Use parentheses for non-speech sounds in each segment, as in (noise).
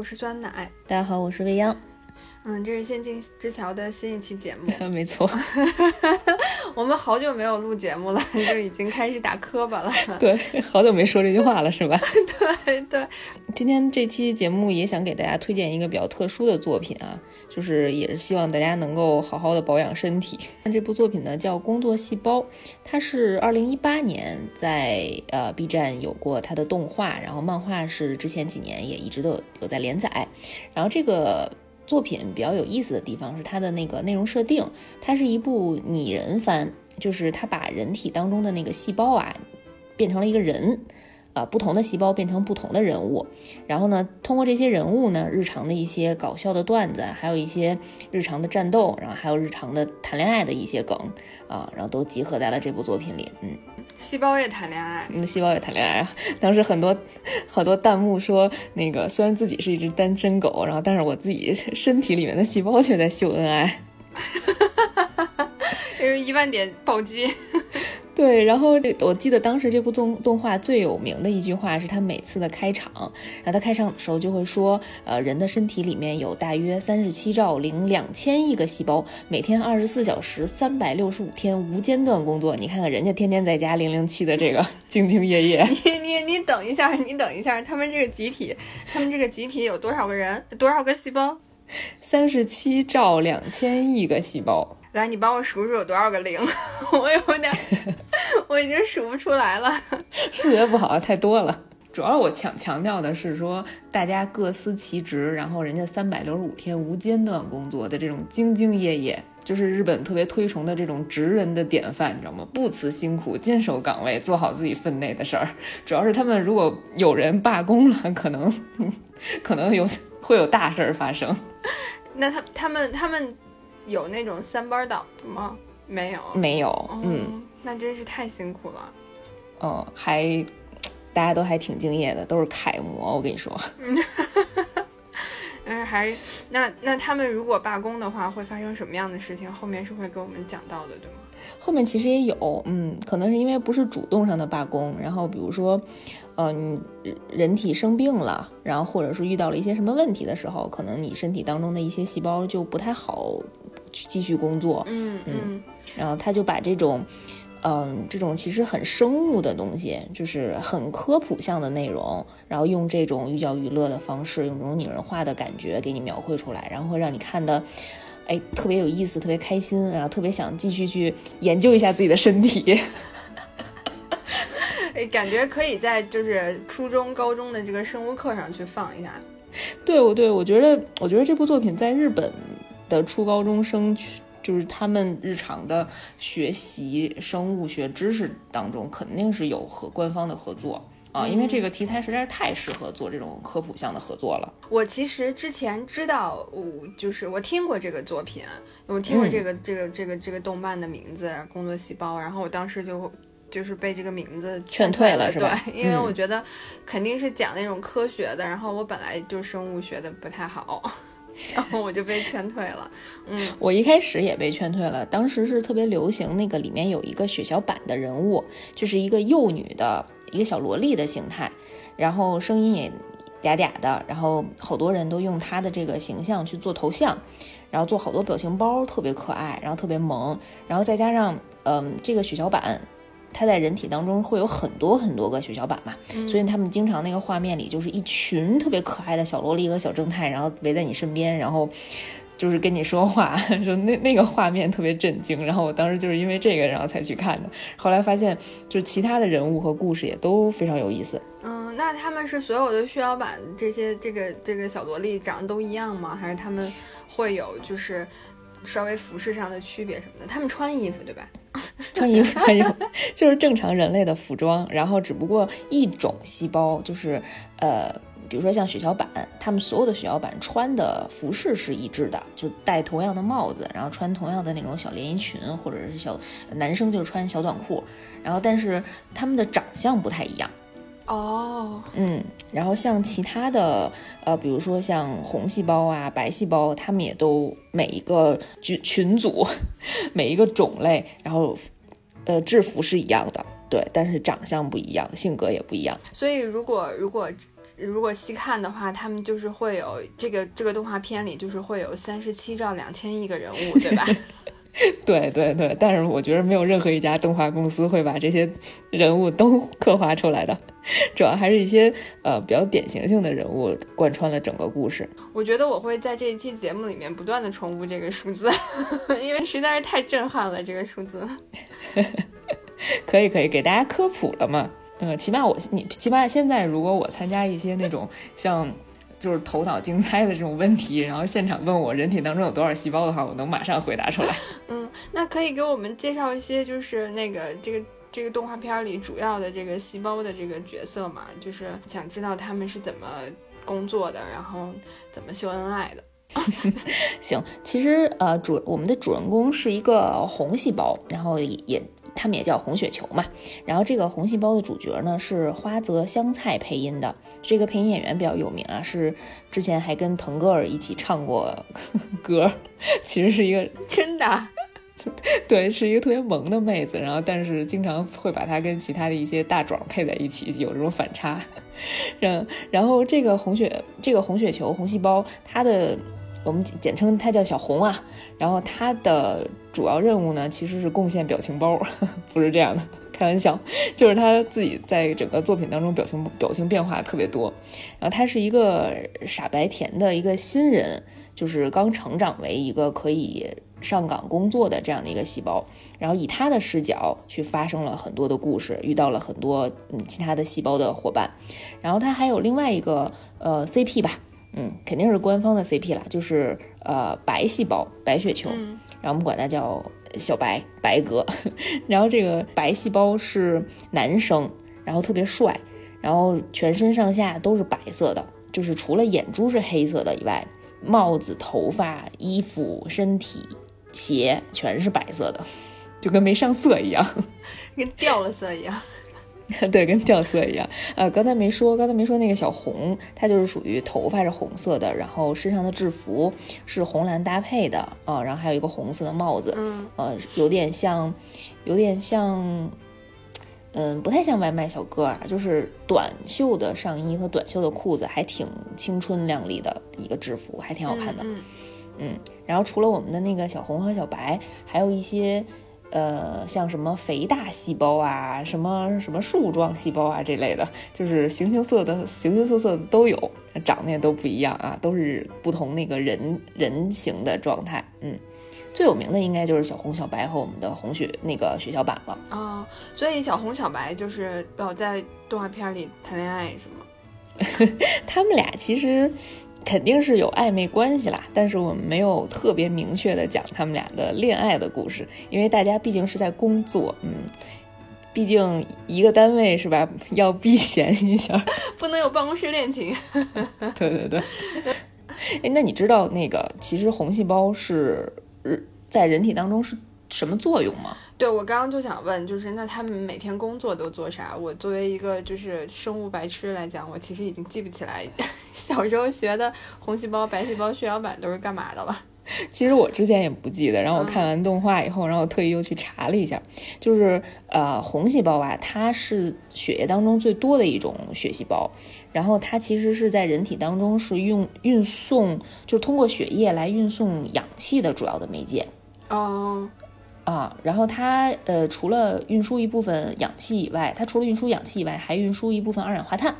我是酸奶。大家好，我是未央。嗯，这是仙境之桥的新一期节目。(laughs) 没错，我们好久没有录节目了，就已经开始打磕巴了。对，好久没说这句话了，是吧？(laughs) 对对。今天这期节目也想给大家推荐一个比较特殊的作品啊，就是也是希望大家能够好好的保养身体。那这部作品呢叫《工作细胞》，它是二零一八年在呃 B 站有过它的动画，然后漫画是之前几年也一直都有在连载，然后这个。作品比较有意思的地方是它的那个内容设定，它是一部拟人番，就是它把人体当中的那个细胞啊变成了一个人，啊，不同的细胞变成不同的人物，然后呢，通过这些人物呢，日常的一些搞笑的段子，还有一些日常的战斗，然后还有日常的谈恋爱的一些梗啊，然后都集合在了这部作品里，嗯。细胞也谈恋爱，嗯，细胞也谈恋爱啊！(laughs) 当时很多好多弹幕说，那个虽然自己是一只单身狗，然后但是我自己身体里面的细胞却在秀恩爱，因 (laughs) 为 (laughs) 一万点暴击。对，然后这我记得当时这部动动画最有名的一句话是他每次的开场，然后他开场的时候就会说，呃，人的身体里面有大约三十七兆零两千亿个细胞，每天二十四小时三百六十五天无间断工作。你看看人家天天在家零零七的这个 (laughs) 兢兢业业。你你你等一下，你等一下，他们这个集体，他们这个集体有多少个人，多少个细胞？三十七兆两千亿个细胞。来，你帮我数数有多少个零？(laughs) 我有点，(laughs) 我已经数不出来了。(laughs) 数学不好，太多了。主要我强强调的是说，大家各司其职，然后人家三百六十五天无间断工作的这种兢兢业业，就是日本特别推崇的这种职人的典范，你知道吗？不辞辛苦，坚守岗位，做好自己分内的事儿。主要是他们如果有人罢工了，可能可能有会有大事儿发生。那他他们他们。有那种三班倒的吗？没有，没有。嗯，那真是太辛苦了。嗯，还大家都还挺敬业的，都是楷模。我跟你说，(laughs) 嗯，还那那他们如果罢工的话，会发生什么样的事情？后面是会给我们讲到的，对吗？后面其实也有，嗯，可能是因为不是主动上的罢工，然后比如说，呃，你人体生病了，然后或者是遇到了一些什么问题的时候，可能你身体当中的一些细胞就不太好。去继续工作，嗯嗯，然后他就把这种，嗯，这种其实很生物的东西，就是很科普向的内容，然后用这种寓教于乐的方式，用这种拟人化的感觉给你描绘出来，然后会让你看的，哎，特别有意思，特别开心，然后特别想继续去研究一下自己的身体，(laughs) 哎，感觉可以在就是初中、高中的这个生物课上去放一下。对，我对我觉得，我觉得这部作品在日本。的初高中生，就是他们日常的学习生物学知识当中，肯定是有和官方的合作啊，因为这个题材实在是太适合做这种科普向的合作了。我其实之前知道，我就是我听过这个作品，我听过这个这个这个这个动漫的名字《工作细胞》，然后我当时就就是被这个名字劝退了，是吧？对，因为我觉得肯定是讲那种科学的，然后我本来就生物学的不太好。然后我就被劝退了，嗯，我一开始也被劝退了。当时是特别流行那个里面有一个血小板的人物，就是一个幼女的一个小萝莉的形态，然后声音也嗲嗲的，然后好多人都用她的这个形象去做头像，然后做好多表情包，特别可爱，然后特别萌，然后再加上嗯这个血小板。它在人体当中会有很多很多个血小板嘛，所以他们经常那个画面里就是一群特别可爱的小萝莉和小正太，然后围在你身边，然后就是跟你说话，说那 (laughs) 那个画面特别震惊。然后我当时就是因为这个，然后才去看的。后来发现就是其他的人物和故事也都非常有意思。嗯，那他们是所有的血小板这些这个这个小萝莉长得都一样吗？还是他们会有就是稍微服饰上的区别什么的？他们穿衣服对吧？(laughs) 穿衣服，穿衣服，就是正常人类的服装，然后只不过一种细胞，就是呃，比如说像血小板，他们所有的血小板穿的服饰是一致的，就戴同样的帽子，然后穿同样的那种小连衣裙，或者是小男生就是穿小短裤，然后但是他们的长相不太一样。哦，嗯，然后像其他的，呃，比如说像红细胞啊、白细胞，它们也都每一个群群组，(laughs) 每一个种类，然后，呃，制服是一样的，对，但是长相不一样，性格也不一样。所以，如果如果如果细看的话，他们就是会有这个这个动画片里就是会有三十七兆两千亿个人物，对吧？(laughs) (laughs) 对对对，但是我觉得没有任何一家动画公司会把这些人物都 (laughs) 刻画出来的，主要还是一些呃比较典型性的人物贯穿了整个故事。我觉得我会在这一期节目里面不断的重复这个数字，(laughs) 因为实在是太震撼了这个数字。可以可以给大家科普了嘛？嗯，起码我你起码现在如果我参加一些那种像。就是头脑竞猜的这种问题，然后现场问我人体当中有多少细胞的话，我能马上回答出来。(laughs) 嗯，那可以给我们介绍一些，就是那个这个这个动画片里主要的这个细胞的这个角色嘛？就是想知道他们是怎么工作的，然后怎么秀恩爱的。(laughs) 行，其实呃主我们的主人公是一个红细胞，然后也。他们也叫红血球嘛，然后这个红细胞的主角呢是花泽香菜配音的，这个配音演员比较有名啊，是之前还跟腾格尔一起唱过歌，(laughs) 其实是一个真的，(laughs) 对，是一个特别萌的妹子，然后但是经常会把她跟其他的一些大壮配在一起，有这种反差。嗯，然后这个红血这个红血球红细胞，它的。我们简称他叫小红啊，然后他的主要任务呢，其实是贡献表情包，(laughs) 不是这样的，开玩笑，就是他自己在整个作品当中表情表情变化特别多，然后他是一个傻白甜的一个新人，就是刚成长为一个可以上岗工作的这样的一个细胞，然后以他的视角去发生了很多的故事，遇到了很多嗯其他的细胞的伙伴，然后他还有另外一个呃 CP 吧。嗯，肯定是官方的 CP 啦，就是呃白细胞白血球，然后我们管它叫小白白哥。(laughs) 然后这个白细胞是男生，然后特别帅，然后全身上下都是白色的，就是除了眼珠是黑色的以外，帽子、头发、衣服、身体、鞋全是白色的，就跟没上色一样，(laughs) 跟掉了色一样。对，跟掉色一样。呃，刚才没说，刚才没说那个小红，它就是属于头发是红色的，然后身上的制服是红蓝搭配的啊，然后还有一个红色的帽子，嗯，呃，有点像，有点像，嗯，不太像外卖小哥啊，就是短袖的上衣和短袖的裤子，还挺青春靓丽的一个制服，还挺好看的。嗯，然后除了我们的那个小红和小白，还有一些。呃，像什么肥大细胞啊，什么什么树状细胞啊这类的，就是形形色的、形形色色的都有，长得也都不一样啊，都是不同那个人人形的状态。嗯，最有名的应该就是小红、小白和我们的红血那个血小板了啊。所以小红、小白就是老在动画片里谈恋爱是吗？(laughs) 他们俩其实。肯定是有暧昧关系啦，但是我们没有特别明确的讲他们俩的恋爱的故事，因为大家毕竟是在工作，嗯，毕竟一个单位是吧，要避嫌一下，(laughs) 不能有办公室恋情。(laughs) 对对对。哎，那你知道那个其实红细胞是在人体当中是什么作用吗？对，我刚刚就想问，就是那他们每天工作都做啥？我作为一个就是生物白痴来讲，我其实已经记不起来 (laughs) 小时候学的红细胞、白细胞、血小板都是干嘛的了。其实我之前也不记得，然后我看完动画以后，然后我特意又去查了一下，就是呃红细胞啊，它是血液当中最多的一种血细胞，然后它其实是在人体当中是用运送，就是通过血液来运送氧气的主要的媒介。哦。啊，然后它呃，除了运输一部分氧气以外，它除了运输氧气以外，还运输一部分二氧化碳。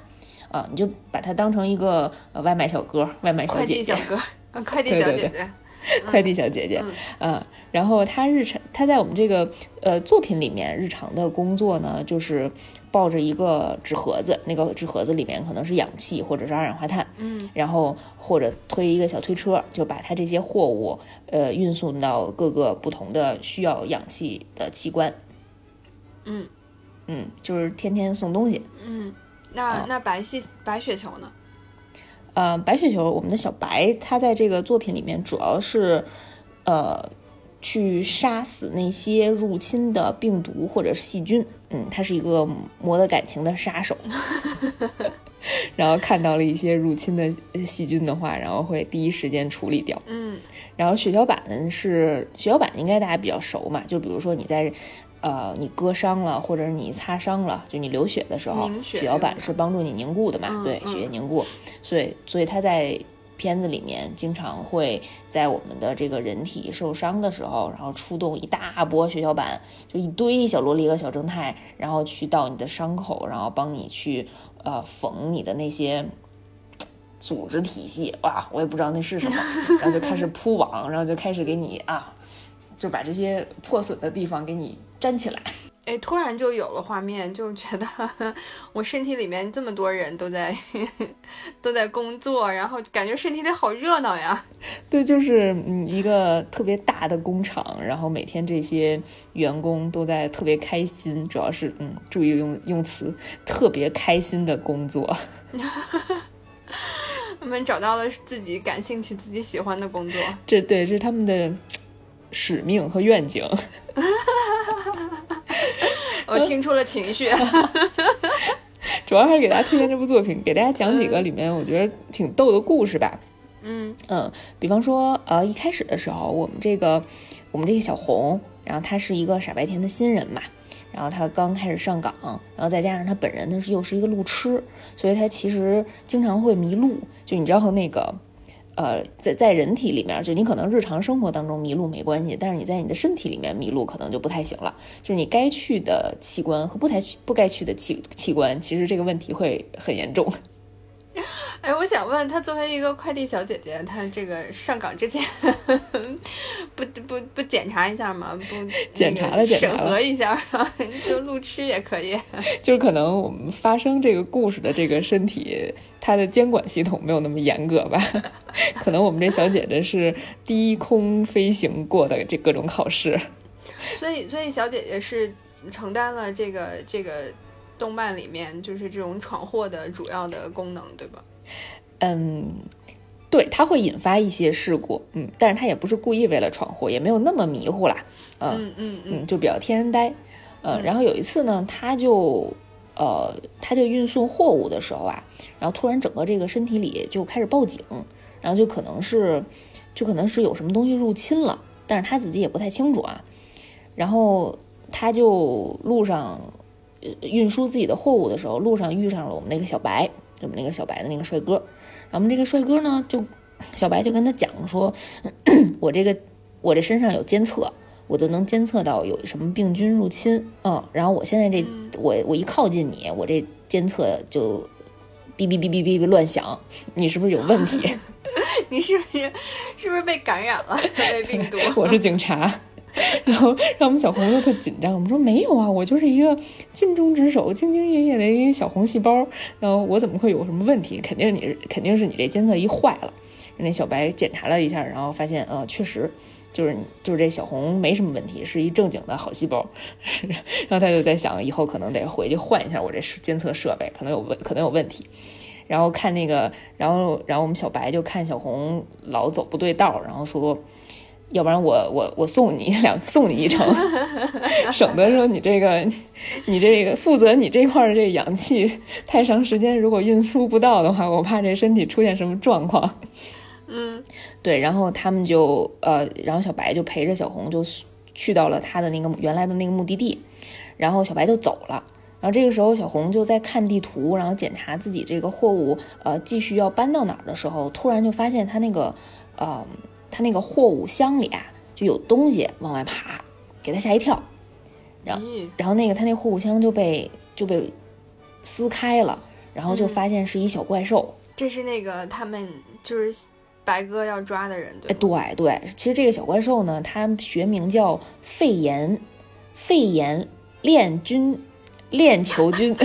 啊，你就把它当成一个呃外卖小哥、外卖小姐姐、快递 (laughs) 小哥、快递小姐姐、(laughs) 快递小姐姐。嗯，然后她日常她在我们这个呃作品里面日常的工作呢，就是抱着一个纸盒子，那个纸盒子里面可能是氧气或者是二氧化碳。嗯，然后或者推一个小推车，就把她这些货物呃运送到各个不同的需要氧气的器官。嗯嗯，就是天天送东西。嗯。那那白细白雪球呢？呃，白血球，我们的小白，它在这个作品里面主要是，呃，去杀死那些入侵的病毒或者细菌。嗯，它是一个磨得感情的杀手。(laughs) 然后看到了一些入侵的细菌的话，然后会第一时间处理掉。嗯。然后血小板是血小板，应该大家比较熟嘛？就比如说你在。呃，你割伤了，或者是你擦伤了，就你流血的时候，血小板是帮助你凝固的嘛？对，血液凝固。所以，所以他在片子里面经常会在我们的这个人体受伤的时候，然后出动一大波血小板，就一堆小萝莉和小正太，然后去到你的伤口，然后帮你去呃缝你的那些组织体系。哇，我也不知道那是什么，(laughs) 然后就开始铺网，然后就开始给你啊，就把这些破损的地方给你。站起来，哎，突然就有了画面，就觉得 (laughs) 我身体里面这么多人都在 (laughs) 都在工作，然后感觉身体里好热闹呀。对，就是嗯一个特别大的工厂，然后每天这些员工都在特别开心，主要是嗯注意用用词，特别开心的工作。(laughs) 他们找到了自己感兴趣、自己喜欢的工作，这对这是他们的使命和愿景。我听出了情绪，(laughs) 主要还是给大家推荐这部作品，给大家讲几个里面我觉得挺逗的故事吧。嗯嗯，比方说，呃，一开始的时候，我们这个我们这个小红，然后她是一个傻白甜的新人嘛，然后她刚开始上岗，然后再加上她本人呢是又是一个路痴，所以她其实经常会迷路。就你知道和那个。呃，在在人体里面，就你可能日常生活当中迷路没关系，但是你在你的身体里面迷路可能就不太行了。就是你该去的器官和不太去不该去的器器官，其实这个问题会很严重。(laughs) 哎，我想问，她作为一个快递小姐姐，她这个上岗之前 (laughs) 不不不检查一下吗？不检查了，检查了，审核一下，(laughs) 就路痴也可以。(laughs) 就是可能我们发生这个故事的这个身体，它的监管系统没有那么严格吧？可能我们这小姐姐是低空飞行过的这各种考试。所以，所以小姐姐是承担了这个这个动漫里面就是这种闯祸的主要的功能，对吧？嗯，对，它会引发一些事故，嗯，但是他也不是故意为了闯祸，也没有那么迷糊啦，嗯嗯嗯，就比较天然呆，嗯，然后有一次呢，他就呃，他就运送货物的时候啊，然后突然整个这个身体里就开始报警，然后就可能是就可能是有什么东西入侵了，但是他自己也不太清楚啊，然后他就路上运输自己的货物的时候，路上遇上了我们那个小白。我们那个小白的那个帅哥，然后我们这个帅哥呢，就小白就跟他讲说，(clears throat) 我这个我这身上有监测，我都能监测到有什么病菌入侵，嗯，然后我现在这我我一靠近你，我这监测就哔哔哔哔哔哔乱响，你是不是有问题？(laughs) 你是不是是不是被感染了？(laughs) 被病毒？我是警察。然后让我们小红又特紧张，我们说没有啊，我就是一个尽忠职守、兢兢业业的一个小红细胞，然后我怎么会有什么问题？肯定你是，肯定是你这监测仪坏了。那小白检查了一下，然后发现，呃，确实就是就是这小红没什么问题，是一正经的好细胞。(laughs) 然后他就在想，以后可能得回去换一下我这监测设备，可能有问，可能有问题。然后看那个，然后然后我们小白就看小红老走不对道，然后说。要不然我我我送你两送你一程，(laughs) 省得说你这个你这个负责你这块的这个氧气太长时间，如果运输不到的话，我怕这身体出现什么状况。嗯，对，然后他们就呃，然后小白就陪着小红就去到了他的那个原来的那个目的地，然后小白就走了，然后这个时候小红就在看地图，然后检查自己这个货物呃继续要搬到哪儿的时候，突然就发现他那个呃。他那个货物箱里啊，就有东西往外爬，给他吓一跳。然后，然后那个他那货物箱就被就被撕开了，然后就发现是一小怪兽。这是那个他们就是白哥要抓的人，对对对，其实这个小怪兽呢，它学名叫肺炎肺炎链菌链球菌。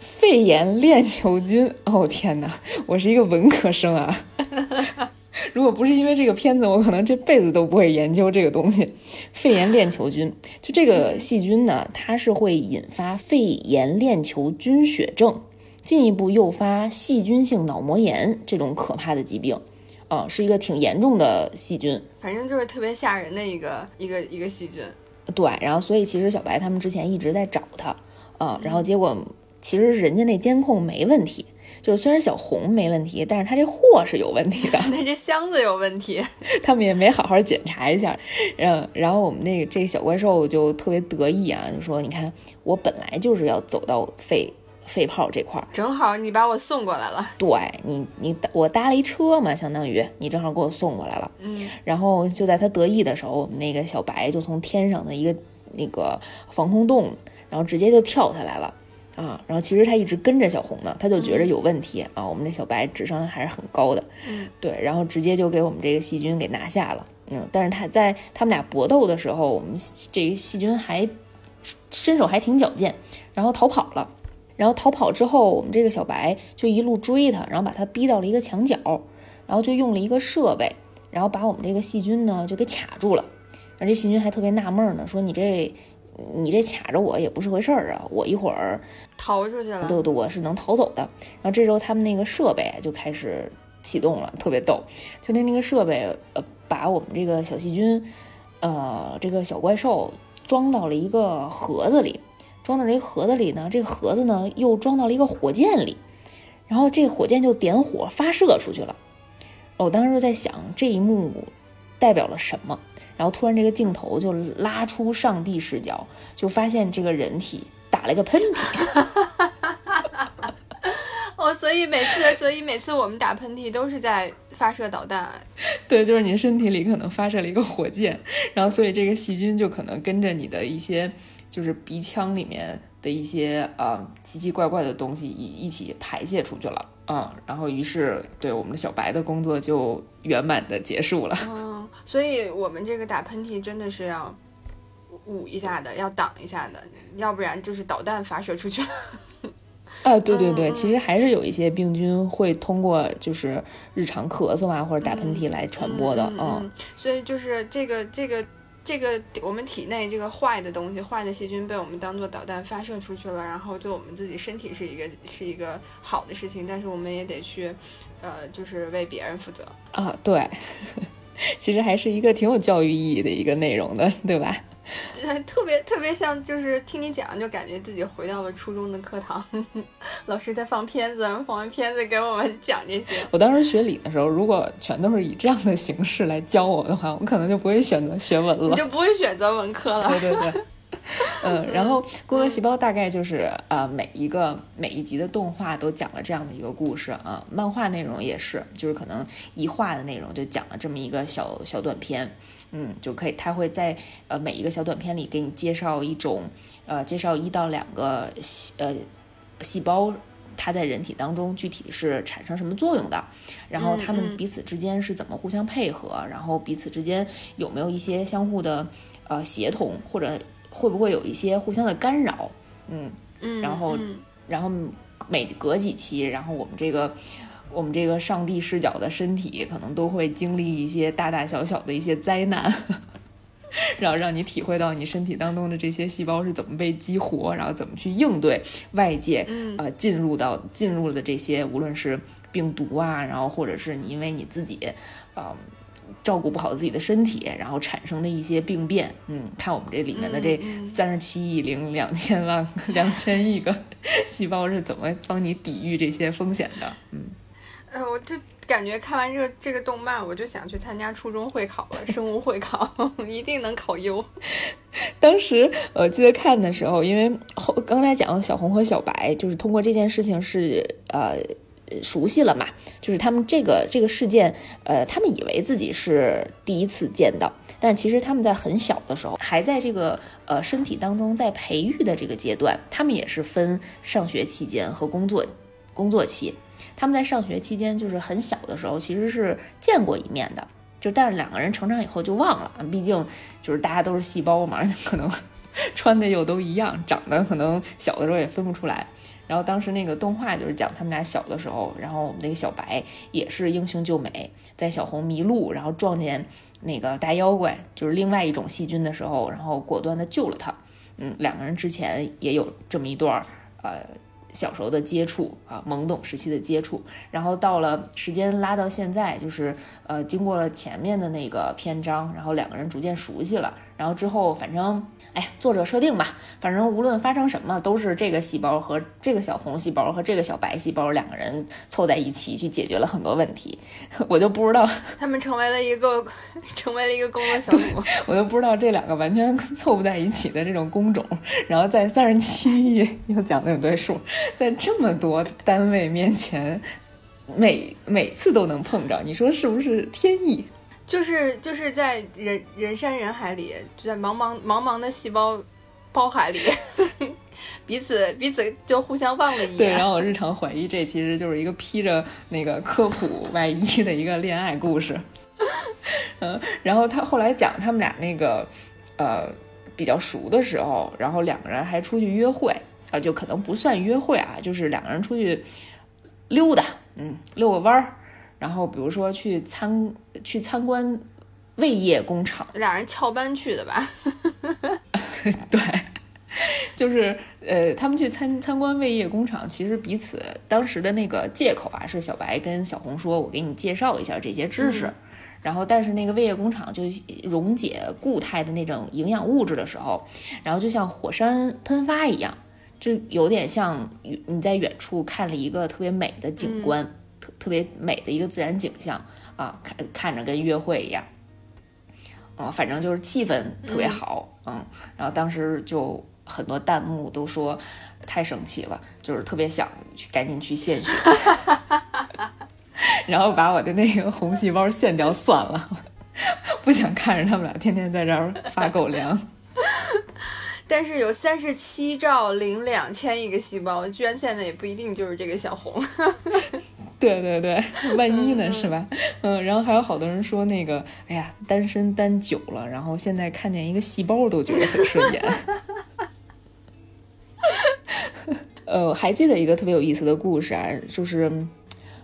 肺炎链球菌。(laughs) 哦天哪，我是一个文科生啊。如果不是因为这个片子，我可能这辈子都不会研究这个东西。肺炎链球菌，就这个细菌呢，它是会引发肺炎链球菌血症，进一步诱发细菌性脑膜炎这种可怕的疾病，啊，是一个挺严重的细菌。反正就是特别吓人的一个一个一个细菌。对，然后所以其实小白他们之前一直在找他，啊，然后结果。其实人家那监控没问题，就是虽然小红没问题，但是他这货是有问题的，(laughs) 他这箱子有问题，(laughs) 他们也没好好检查一下。嗯，然后我们那个这个小怪兽就特别得意啊，就说：“你看，我本来就是要走到肺。”肺泡这块儿，正好你把我送过来了。对你，你我搭了一车嘛，相当于你正好给我送过来了。嗯，然后就在他得意的时候，我们那个小白就从天上的一个那个防空洞，然后直接就跳下来了。”啊，然后其实他一直跟着小红呢，他就觉着有问题啊。我们这小白智商还是很高的，嗯，对，然后直接就给我们这个细菌给拿下了，嗯。但是他在他们俩搏斗的时候，我们这个细菌还身手还挺矫健，然后逃跑了。然后逃跑之后，我们这个小白就一路追他，然后把他逼到了一个墙角，然后就用了一个设备，然后把我们这个细菌呢就给卡住了。然后这细菌还特别纳闷呢，说你这。你这卡着我也不是回事儿啊！我一会儿逃出去了，对对，我是能逃走的。然后这时候他们那个设备就开始启动了，特别逗。就那那个设备，呃，把我们这个小细菌，呃，这个小怪兽装到了一个盒子里，装到这个盒子里呢，这个盒子呢又装到了一个火箭里，然后这个火箭就点火发射出去了。我当时就在想，这一幕代表了什么？然后突然，这个镜头就拉出上帝视角，就发现这个人体打了个喷嚏。(laughs) 哦，所以每次，(laughs) 所以每次我们打喷嚏都是在发射导弹。对，就是你身体里可能发射了一个火箭，然后所以这个细菌就可能跟着你的一些，就是鼻腔里面的一些呃奇奇怪怪的东西一一起排泄出去了。嗯，然后于是对我们的小白的工作就圆满的结束了。嗯，所以我们这个打喷嚏真的是要捂一下的，要挡一下的，要不然就是导弹发射出去了。啊，对对对，其实还是有一些病菌会通过就是日常咳嗽啊或者打喷嚏来传播的。嗯，所以就是这个这个。这个我们体内这个坏的东西、坏的细菌被我们当做导弹发射出去了，然后对我们自己身体是一个是一个好的事情，但是我们也得去，呃，就是为别人负责啊。对，(laughs) 其实还是一个挺有教育意义的一个内容的，对吧？特别特别像，就是听你讲，就感觉自己回到了初中的课堂，老师在放片子，放完片子给我们讲这些。我当时学理的时候，如果全都是以这样的形式来教我的话，我可能就不会选择学文了，你就不会选择文科了。对对对。嗯，(laughs) 然后《工作细胞》大概就是呃每一个每一集的动画都讲了这样的一个故事啊，漫画内容也是，就是可能一画的内容就讲了这么一个小小短片，嗯，就可以，他会在呃每一个小短片里给你介绍一种呃介绍一到两个细呃细胞，它在人体当中具体是产生什么作用的，然后它们彼此之间是怎么互相配合，然后彼此之间有没有一些相互的呃协同或者。会不会有一些互相的干扰？嗯嗯，然后然后每隔几期，然后我们这个我们这个上帝视角的身体可能都会经历一些大大小小的一些灾难，(laughs) 然后让你体会到你身体当中的这些细胞是怎么被激活，然后怎么去应对外界呃进入到进入的这些无论是病毒啊，然后或者是你因为你自己啊。照顾不好自己的身体，然后产生的一些病变，嗯，看我们这里面的这三十七亿零两千万 (laughs) 两千亿个 (laughs) 细胞是怎么帮你抵御这些风险的，嗯，呃，我就感觉看完这个这个动漫，我就想去参加初中会考了，(laughs) 生物会考一定能考优。当时我记得看的时候，因为后刚才讲小红和小白，就是通过这件事情是呃。熟悉了嘛？就是他们这个这个事件，呃，他们以为自己是第一次见到，但其实他们在很小的时候，还在这个呃身体当中在培育的这个阶段，他们也是分上学期间和工作工作期。他们在上学期间就是很小的时候，其实是见过一面的，就但是两个人成长以后就忘了，毕竟就是大家都是细胞嘛，可能穿的又都一样，长得可能小的时候也分不出来。然后当时那个动画就是讲他们俩小的时候，然后我们那个小白也是英雄救美，在小红迷路，然后撞见那个大妖怪，就是另外一种细菌的时候，然后果断的救了他。嗯，两个人之前也有这么一段儿呃小时候的接触啊，懵懂时期的接触，然后到了时间拉到现在，就是呃，经过了前面的那个篇章，然后两个人逐渐熟悉了，然后之后反正，哎，作者设定吧，反正无论发生什么，都是这个细胞和这个小红细胞和这个小白细胞两个人凑在一起去解决了很多问题，(laughs) 我就不知道他们成为了一个成为了一个工作小组，(laughs) 我就不知道这两个完全 (laughs) 凑不在一起的这种工种，然后在三十七页又讲的有对数。在这么多单位面前，每每次都能碰着，你说是不是天意？就是就是在人人山人海里，就在茫茫茫茫的细胞包海里，(laughs) 彼此彼此就互相望了一眼。对，(laughs) 然后我日常怀疑这其实就是一个披着那个科普外衣的一个恋爱故事。(laughs) 嗯，然后他后来讲他们俩那个呃比较熟的时候，然后两个人还出去约会。啊，就可能不算约会啊，就是两个人出去溜达，嗯，遛个弯儿，然后比如说去参去参观胃液工厂，俩人翘班去的吧？(laughs) 对，就是呃，他们去参参观胃液工厂，其实彼此当时的那个借口啊，是小白跟小红说，我给你介绍一下这些知识，然后但是那个胃液工厂就溶解固态的那种营养物质的时候，然后就像火山喷发一样。就有点像你在远处看了一个特别美的景观，特特别美的一个自然景象啊，看看着跟约会一样，啊，反正就是气氛特别好，嗯，然后当时就很多弹幕都说太生气了，就是特别想去赶紧去献血，(laughs) 然后把我的那个红细胞献掉算了，(laughs) 不想看着他们俩天天在这儿发狗粮。(laughs) 但是有三十七兆零两千亿个细胞，捐献的也不一定就是这个小红。对 (laughs) 对对，(laughs) 万一呢，是吧？嗯，然后还有好多人说那个，哎呀，单身单久了，然后现在看见一个细胞都觉得很顺眼。(laughs) 呃，还记得一个特别有意思的故事啊，就是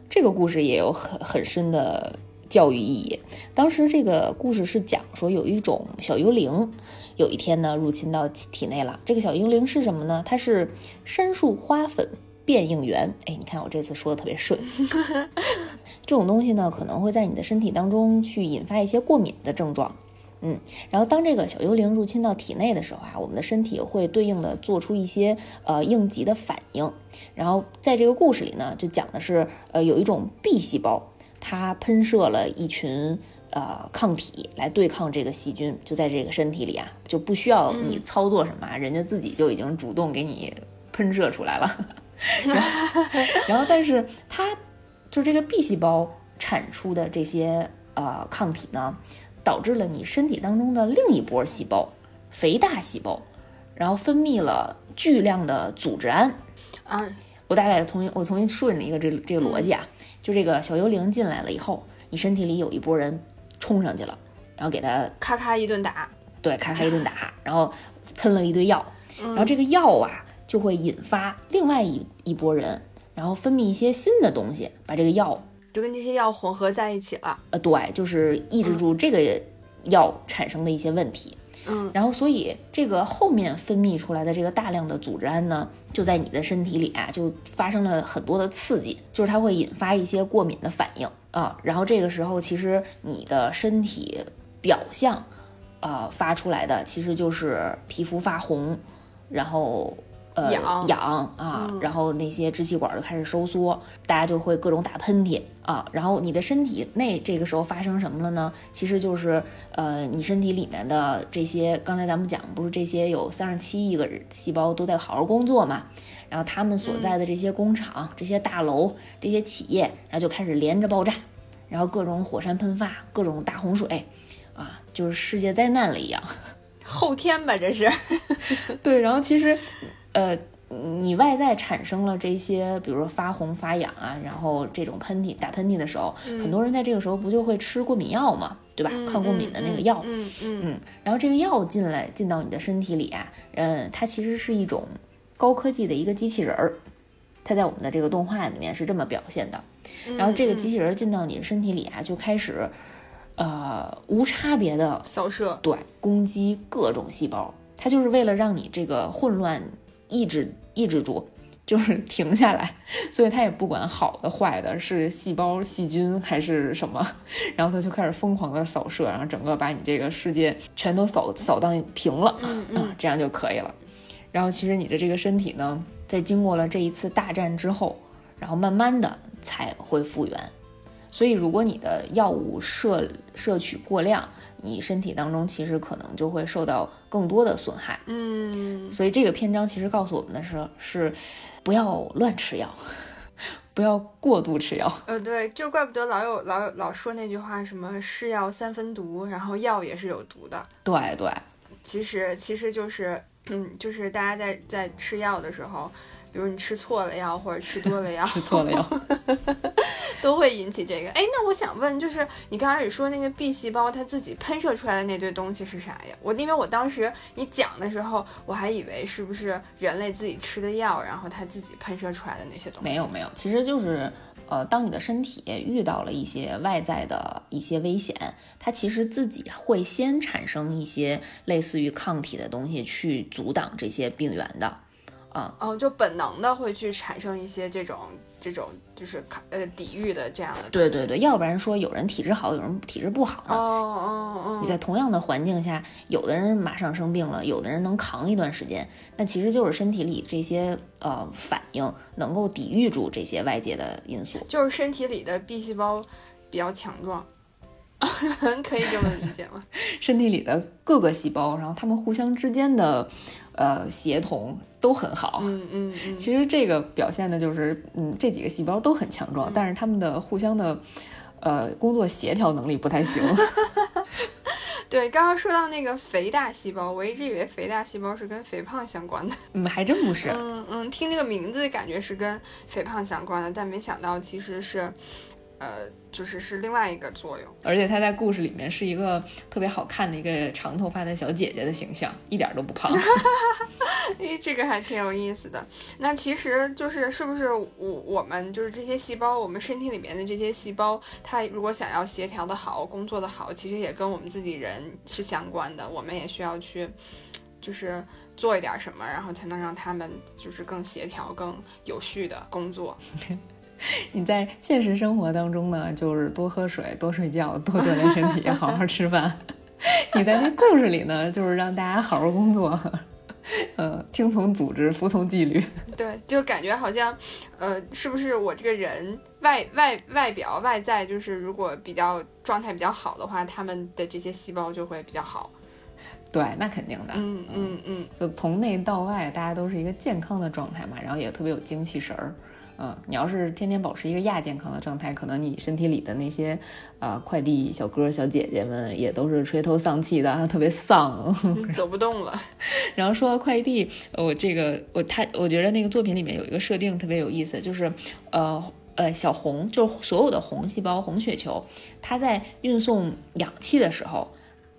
这个故事也有很很深的教育意义。当时这个故事是讲说有一种小幽灵。有一天呢，入侵到体内了。这个小幽灵是什么呢？它是杉树花粉变应原。哎，你看我这次说的特别顺。(laughs) 这种东西呢，可能会在你的身体当中去引发一些过敏的症状。嗯，然后当这个小幽灵入侵到体内的时候啊，我们的身体会对应的做出一些呃应急的反应。然后在这个故事里呢，就讲的是呃有一种 B 细胞，它喷射了一群。呃，抗体来对抗这个细菌，就在这个身体里啊，就不需要你操作什么，人家自己就已经主动给你喷射出来了。(laughs) 然后，但是它就是这个 B 细胞产出的这些呃抗体呢，导致了你身体当中的另一波细胞肥大细胞，然后分泌了巨量的组织胺。啊，我大概重新我重新顺了一个这这个逻辑啊，就这个小幽灵进来了以后，你身体里有一波人。冲上去了，然后给他咔咔一顿打，对，咔咔一顿打，然后喷了一堆药，然后这个药啊就会引发另外一一波人，然后分泌一些新的东西，把这个药就跟这些药混合在一起了。呃，对，就是抑制住这个药产生的一些问题。嗯，然后所以这个后面分泌出来的这个大量的组织胺呢，就在你的身体里啊，就发生了很多的刺激，就是它会引发一些过敏的反应。啊，然后这个时候，其实你的身体表象，呃，发出来的其实就是皮肤发红，然后呃痒啊，然后那些支气管就开始收缩，大家就会各种打喷嚏啊，然后你的身体内这个时候发生什么了呢？其实就是呃，你身体里面的这些，刚才咱们讲不是这些有三十七亿个细胞都在好好工作嘛？然后他们所在的这些工厂、这些大楼、这些企业，然后就开始连着爆炸，然后各种火山喷发，各种大洪水，啊，就是世界灾难了一样。(laughs) 后天吧，这是。(laughs) 对，然后其实，呃，你外在产生了这些，比如说发红、发痒啊，然后这种喷嚏、打喷嚏的时候，很多人在这个时候不就会吃过敏药嘛，对吧？抗过敏的那个药。嗯嗯嗯。然后这个药进来进到你的身体里啊，嗯，它其实是一种。高科技的一个机器人儿，它在我们的这个动画里面是这么表现的。然后这个机器人进到你的身体里啊，就开始，呃，无差别的扫射，对，攻击各种细胞。它就是为了让你这个混乱抑制抑制住，就是 (laughs) 停下来，所以它也不管好的坏的，是细胞、细菌还是什么，然后它就开始疯狂的扫射，然后整个把你这个世界全都扫扫荡平了，嗯嗯，这样就可以了。然后其实你的这个身体呢，在经过了这一次大战之后，然后慢慢的才会复原。所以如果你的药物摄摄取过量，你身体当中其实可能就会受到更多的损害。嗯，所以这个篇章其实告诉我们的是是。不要乱吃药，(laughs) 不要过度吃药。呃，对，就怪不得老有老有老说那句话，什么“是药三分毒”，然后药也是有毒的。对对，其实其实就是，嗯，就是大家在在吃药的时候。比如你吃错了药，或者吃多了药，(laughs) 吃错了药，都会引起这个。哎，那我想问，就是你刚开始说那个 B 细胞它自己喷射出来的那堆东西是啥呀？我因为我当时你讲的时候，我还以为是不是人类自己吃的药，然后它自己喷射出来的那些东西。没有没有，其实就是呃，当你的身体遇到了一些外在的一些危险，它其实自己会先产生一些类似于抗体的东西去阻挡这些病原的。啊哦，就本能的会去产生一些这种这种就是抗呃抵御的这样的。对对对，要不然说有人体质好，有人体质不好呢。哦哦哦。你在同样的环境下，有的人马上生病了，有的人能扛一段时间，那其实就是身体里这些呃反应能够抵御住这些外界的因素。就是身体里的 B 细胞比较强壮，(laughs) 可以这么理解吗？(laughs) 身体里的各个细胞，然后它们互相之间的。呃，协同都很好。嗯嗯嗯，其实这个表现的就是，嗯，这几个细胞都很强壮，但是它们的互相的，呃，工作协调能力不太行。(laughs) 对，刚刚说到那个肥大细胞，我一直以为肥大细胞是跟肥胖相关的。嗯，还真不是。嗯嗯，听这个名字感觉是跟肥胖相关的，但没想到其实是。呃，就是是另外一个作用，而且她在故事里面是一个特别好看的一个长头发的小姐姐的形象，一点都不胖。(laughs) 哎，这个还挺有意思的。那其实就是是不是我我们就是这些细胞，我们身体里面的这些细胞，它如果想要协调的好，工作的好，其实也跟我们自己人是相关的。我们也需要去，就是做一点什么，然后才能让他们就是更协调、更有序的工作。(laughs) (laughs) 你在现实生活当中呢，就是多喝水、多睡觉、多锻炼身体、好好吃饭。(laughs) 你在那故事里呢，就是让大家好好工作，嗯，听从组织、服从纪律。对，就感觉好像，呃，是不是我这个人外外外表外在，就是如果比较状态比较好的话，他们的这些细胞就会比较好。对，那肯定的。嗯嗯嗯，就从内到外，大家都是一个健康的状态嘛，然后也特别有精气神儿。嗯，你要是天天保持一个亚健康的状态，可能你身体里的那些，啊，快递小哥小姐姐们也都是垂头丧气的，特别丧，(laughs) 走不动了。(laughs) 然后说到快递，我这个我他，我觉得那个作品里面有一个设定特别有意思，就是，呃呃，小红就是所有的红细胞、红血球，它在运送氧气的时候，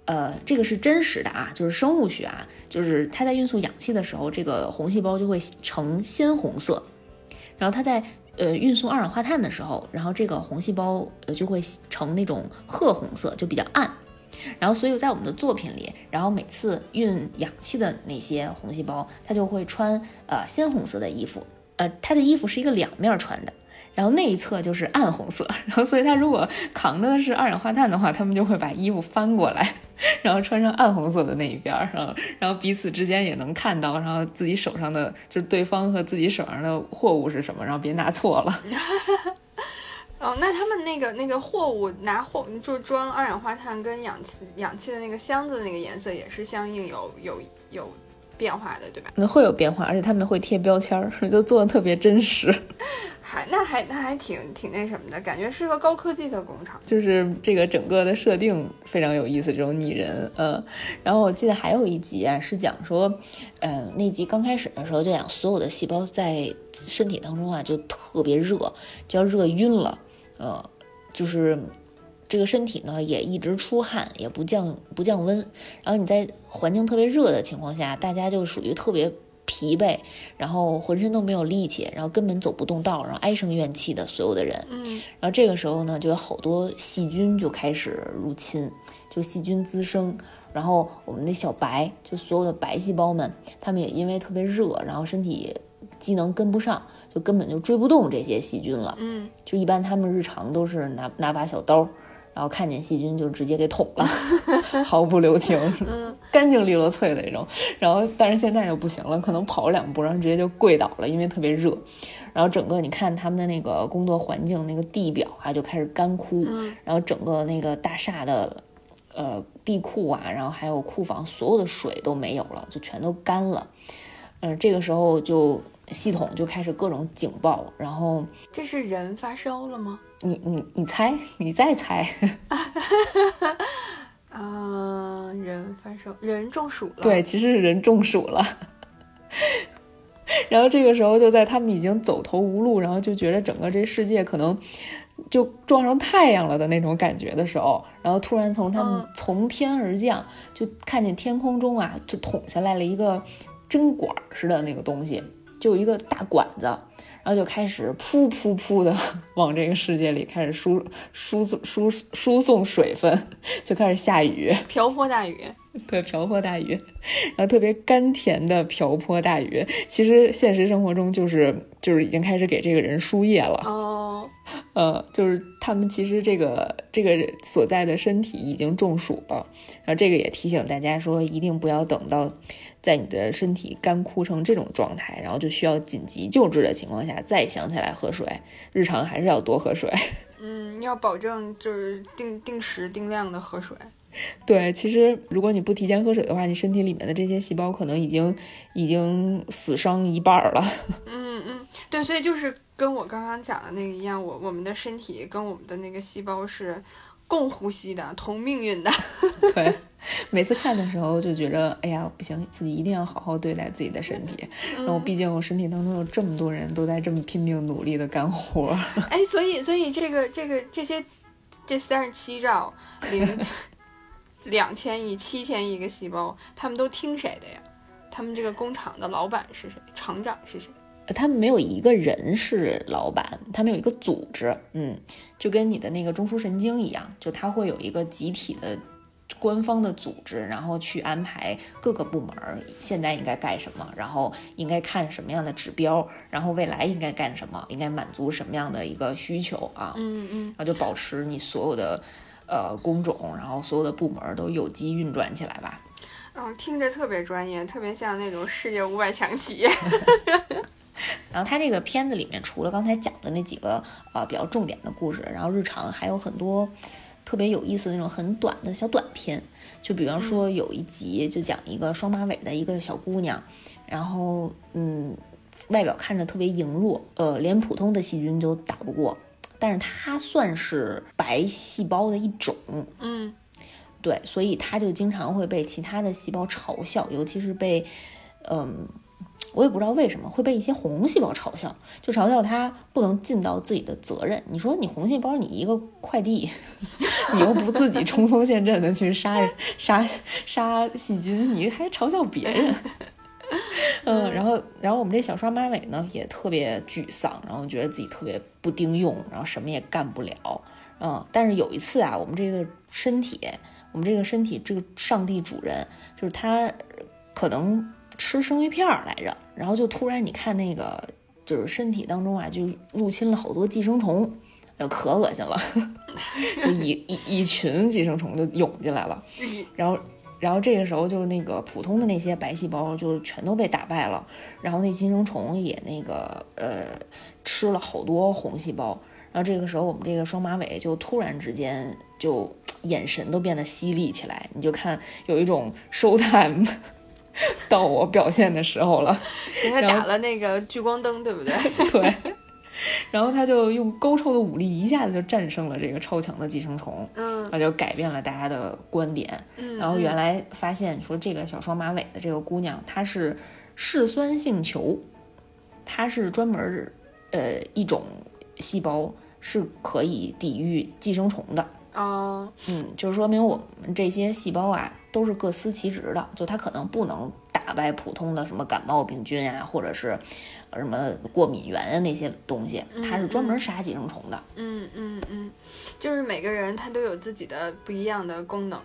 呃，这个是真实的啊，就是生物学啊，就是它在运送氧气的时候，这个红细胞就会呈鲜红色。然后它在呃运送二氧化碳的时候，然后这个红细胞呃就会呈那种褐红色，就比较暗。然后所以在我们的作品里，然后每次运氧气的那些红细胞，它就会穿呃鲜红色的衣服，呃它的衣服是一个两面穿的。然后那一侧就是暗红色，(laughs) 然后所以它如果扛着的是二氧化碳的话，他们就会把衣服翻过来，然后穿上暗红色的那一边，然后然后彼此之间也能看到，然后自己手上的就是对方和自己手上的货物是什么，然后别拿错了。(laughs) 哦，那他们那个那个货物拿货就装二氧化碳跟氧气氧气的那个箱子的那个颜色也是相应有有有。变化的对吧？那会有变化，而且他们会贴标签儿，(laughs) 就做的特别真实。还那还那还挺挺那什么的感觉，是个高科技的工厂。就是这个整个的设定非常有意思，这种拟人，嗯。然后我记得还有一集啊，是讲说，嗯，那集刚开始的时候就讲所有的细胞在身体当中啊就特别热，就要热晕了，呃，就是。这个身体呢也一直出汗，也不降不降温，然后你在环境特别热的情况下，大家就属于特别疲惫，然后浑身都没有力气，然后根本走不动道，然后唉声怨气的所有的人。嗯，然后这个时候呢，就有好多细菌就开始入侵，就细菌滋生，然后我们的小白，就所有的白细胞们，他们也因为特别热，然后身体机能跟不上，就根本就追不动这些细菌了。嗯，就一般他们日常都是拿拿把小刀，然后看见细菌就直接给捅了，(laughs) 毫不留情，嗯，干净利落脆的那种。然后但是现在就不行了，可能跑两步然后直接就跪倒了，因为特别热。然后整个你看他们的那个工作环境，那个地表啊就开始干枯，嗯然后整个那个大厦的呃地库啊，然后还有库房，所有的水都没有了，就全都干了。嗯、这个时候就系统就开始各种警报，然后这是人发烧了吗？你你你猜，你再猜，啊、(laughs) 人发烧，人中暑了。对，，其实是人中暑了。(laughs) 然后这个时候，就在他们已经走投无路，然后就觉得整个这世界可能就撞上太阳了的那种感觉的时候，然后突然从他们嗯从天而降，就看见天空中啊，就捅下来了一个针管似的那个东西，就有一个大管子，然后就开始噗噗噗的 (laughs) 往这个世界里开始输输送输输送水分，就开始下雨。(laughs) 瓢泼大雨。对，瓢泼大雨，然后特别甘甜的瓢泼大雨，其实现实生活中就是就是已经开始给这个人输液了，哦，呃，就是他们其实这个这个所在的身体已经中暑了，然后这个也提醒大家说，一定不要等到在你的身体干枯成这种状态，然后就需要紧急救治的情况下再想起来喝水，日常还是要多喝水。(laughs) 嗯，要保证就是定定时定量的喝水。(laughs) 对，其实如果你不提前喝水的话，你身体里面的这些细胞可能已经已经死伤一半了。(laughs) 嗯嗯，对，所以就是跟我刚刚讲的那个一样，我我们的身体跟我们的那个细胞是共呼吸的，同命运的。(laughs) 对，每次看的时候就觉着，哎呀，不行，自己一定要好好对待自己的身体。然后，毕竟我身体当中有这么多人都在这么拼命努力的干活。哎，所以所以这个这个这些这三十七兆零 (laughs) 两千亿、七千亿个细胞，他们都听谁的呀？他们这个工厂的老板是谁？厂长是谁？他们没有一个人是老板，他们有一个组织，嗯，就跟你的那个中枢神经一样，就它会有一个集体的官方的组织，然后去安排各个部门现在应该干什么，然后应该看什么样的指标，然后未来应该干什么，应该满足什么样的一个需求啊，嗯嗯，然后就保持你所有的呃工种，然后所有的部门都有机运转起来吧。嗯，听着特别专业，特别像那种世界五百强企业。(laughs) 然后它这个片子里面，除了刚才讲的那几个呃比较重点的故事，然后日常还有很多特别有意思的那种很短的小短片。就比方说有一集就讲一个双马尾的一个小姑娘，然后嗯，外表看着特别羸弱，呃，连普通的细菌都打不过，但是她算是白细胞的一种，嗯。对，所以他就经常会被其他的细胞嘲笑，尤其是被，嗯，我也不知道为什么会被一些红细胞嘲笑，就嘲笑他不能尽到自己的责任。你说你红细胞，你一个快递，(laughs) 你又不自己冲锋陷阵的去杀杀杀细菌，你还嘲笑别人。嗯，然后，然后我们这小双马尾呢也特别沮丧，然后觉得自己特别不丁用，然后什么也干不了。嗯，但是有一次啊，我们这个身体，我们这个身体这个上帝主人，就是他可能吃生鱼片来着，然后就突然你看那个就是身体当中啊，就入侵了好多寄生虫，哎呦可恶心了，(laughs) 就一 (laughs) 一一群寄生虫就涌进来了，嗯然后。然后这个时候就那个普通的那些白细胞就全都被打败了，然后那寄生虫也那个呃吃了好多红细胞，然后这个时候我们这个双马尾就突然之间就 (tsk) 眼神都变得犀利起来，你就看有一种 (laughs) show time (laughs) 到我表现的时候了，给他打了那个聚光灯，对不对？(laughs) 对，然后他就用高超的武力一下子就战胜了这个超强的寄生虫，嗯然后就改变了大家的观点。嗯，然后原来来发现说这个小双马尾的这个姑娘，她是嗜酸性球，它是专门呃一种细胞是可以抵御寄生虫的。哦，嗯，就说明我们这些细胞啊都是各司其职的，就它可能不能打败普通的什么感冒病菌啊，或者是呃什么过敏源啊那些东西，它是专门杀寄生虫的。嗯嗯嗯，就是每个人他都有自己的不一样的功能。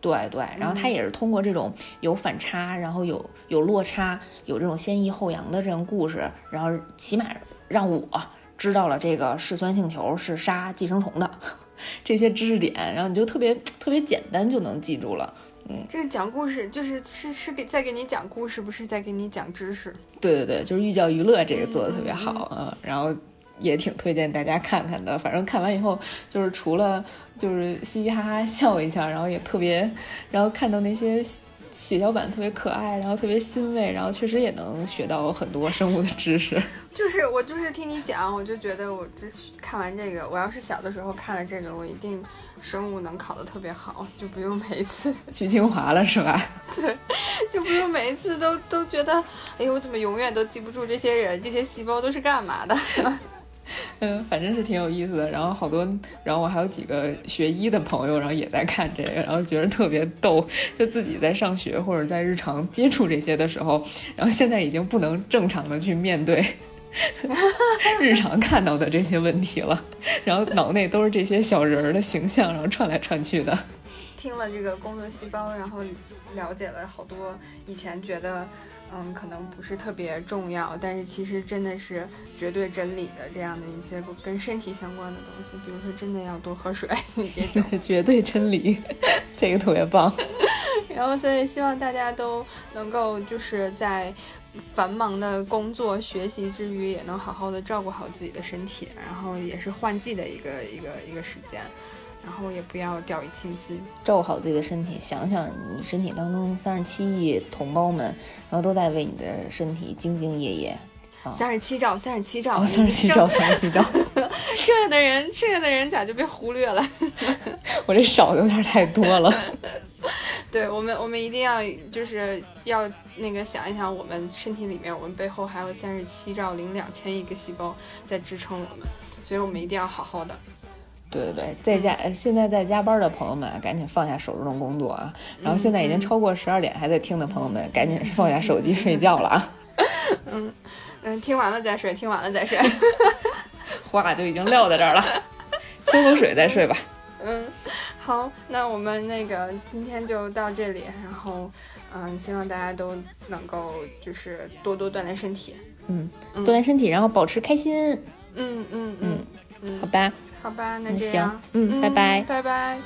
对对，然后它也是通过这种有反差，然后有有落差，有这种先抑后扬的这种故事，然后起码让我知道了这个嗜酸性球是杀寄生虫的这些知识点，然后你就特别特别简单就能记住了。嗯，这个讲故事就是是是给在给你讲故事，不是在给你讲知识。对对对，就是寓教于乐，这个做的特别好啊，然后也挺推荐大家看看的。反正看完以后，就是除了就是嘻嘻哈哈笑一下，然后也特别，然后看到那些血小板特别可爱，然后特别欣慰，然后确实也能学到很多生物的知识。(laughs) 就是我就是听你讲，我就觉得我这看完这个，我要是小的时候看了这个，我一定。生物能考得特别好，就不用每一次 (laughs) (laughs) 去清华了，是吧？对，就不用每一次都都觉得，哎呦，我怎么永远都记不住这些人，这些细胞都是干嘛的？(laughs) 嗯，反正是挺有意思的。然后好多，然后我还有几个学医的朋友，然后也在看这个，然后觉得特别逗，就自己在上学或者在日常接触这些的时候，然后现在已经不能正常的去面对。(laughs) 日常看到的这些问题了，然后脑内都是这些小人儿的形象，然后串来串去的。听了这个工作细胞，然后了解了好多以前觉得嗯可能不是特别重要，但是其实真的是绝对真理的这样的一些跟身体相关的东西，比如说真的要多喝水 (laughs) 这种 (laughs) 绝对真理，这个特别棒。(laughs) 然后所以希望大家都能够就是在。繁忙的工作学习之余，也能好好的照顾好自己的身体，然后也是换季的一个一个一个时间，然后也不要掉以轻心，照顾好自己的身体。想想你身体当中三十七亿同胞们，然后都在为你的身体兢兢业业。三十七兆，三十七兆，三十七兆，三十七兆，剩下 (laughs) 的人，剩下的人咋就被忽略了？(laughs) 我这少的有点太多了。(laughs) 对我们，我们一定要就是要那个想一想，我们身体里面，我们背后还有三十七兆零两千亿个细胞在支撑我们，所以我们一定要好好的。对对对，在家现在在加班的朋友们，赶紧放下手中的工作啊！然后现在已经超过十二点还在听的朋友们，赶紧放下手机睡觉了啊！(laughs) 嗯嗯，听完了再睡，听完了再睡，话就已经撂在这儿了，喝口水再睡吧。嗯。好，那我们那个今天就到这里，然后，嗯，希望大家都能够就是多多锻炼身体，嗯，锻炼身体，然后保持开心，嗯嗯嗯嗯，好吧，好吧，那这样，嗯，拜拜，拜拜。